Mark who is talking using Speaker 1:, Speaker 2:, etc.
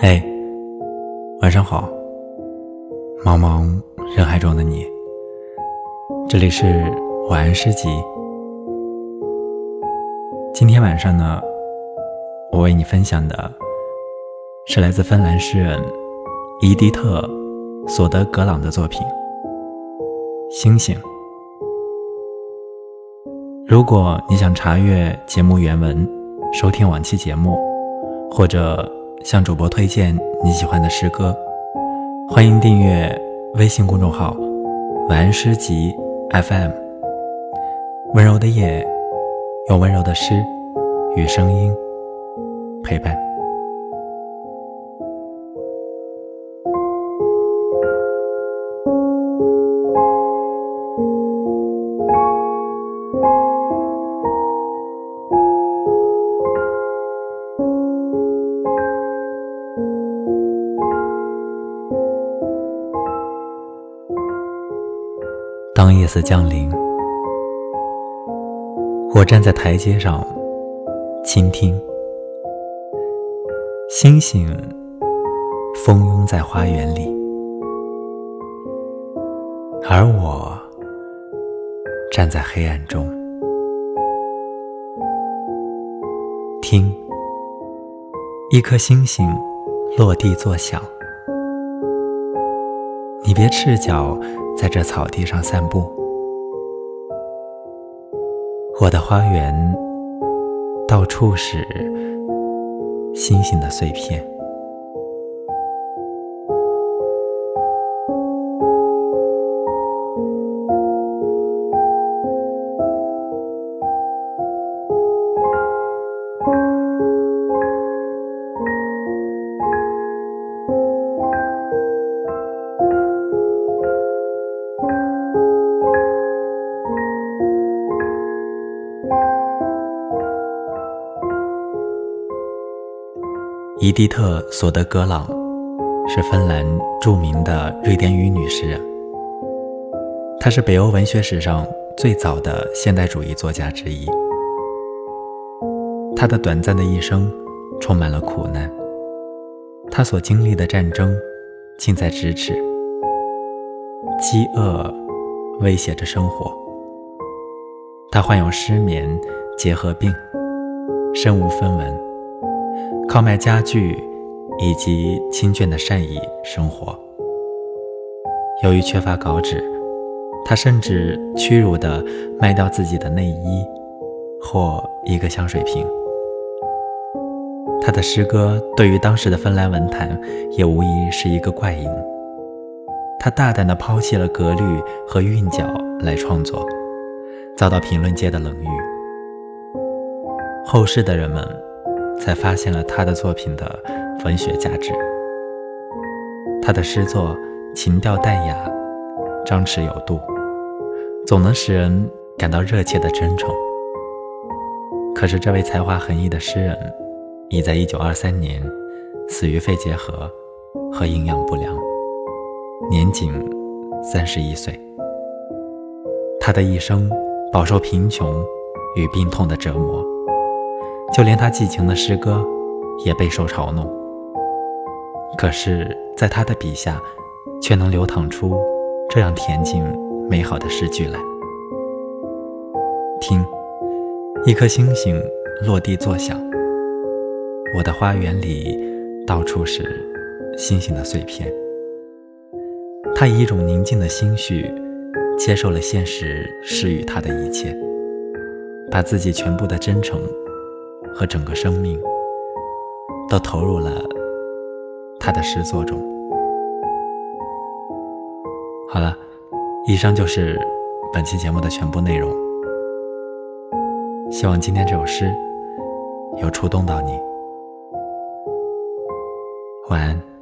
Speaker 1: 嘿，晚上好，茫茫人海中的你。这里是晚安诗集。今天晚上呢，我为你分享的是来自芬兰诗人伊迪特·索德格朗的作品《星星》。如果你想查阅节目原文，收听往期节目，或者。向主播推荐你喜欢的诗歌，欢迎订阅微信公众号“晚安诗集 FM”。温柔的夜，用温柔的诗与声音陪伴。当夜色降临，我站在台阶上，倾听星星蜂拥在花园里，而我站在黑暗中，听一颗星星落地作响。你别赤脚。在这草地上散步，我的花园到处是星星的碎片。伊迪特·索德格朗是芬兰著名的瑞典语女诗人，她是北欧文学史上最早的现代主义作家之一。她的短暂的一生充满了苦难，她所经历的战争近在咫尺，饥饿威胁着生活。她患有失眠、结核病，身无分文。靠卖家具以及亲眷的善意生活。由于缺乏稿纸，他甚至屈辱地卖掉自己的内衣或一个香水瓶。他的诗歌对于当时的芬兰文坛也无疑是一个怪影。他大胆地抛弃了格律和韵脚来创作，遭到评论界的冷遇。后世的人们。才发现了他的作品的文学价值。他的诗作情调淡雅，张弛有度，总能使人感到热切的真诚。可是，这位才华横溢的诗人，已在1923年死于肺结核和营养不良，年仅31岁。他的一生饱受贫穷与病痛的折磨。就连他寄情的诗歌也备受嘲弄，可是，在他的笔下，却能流淌出这样恬静美好的诗句来。听，一颗星星落地作响，我的花园里到处是星星的碎片。他以一种宁静的心绪，接受了现实施予他的一切，把自己全部的真诚。和整个生命都投入了他的诗作中。好了，以上就是本期节目的全部内容。希望今天这首诗有触动到你。晚安。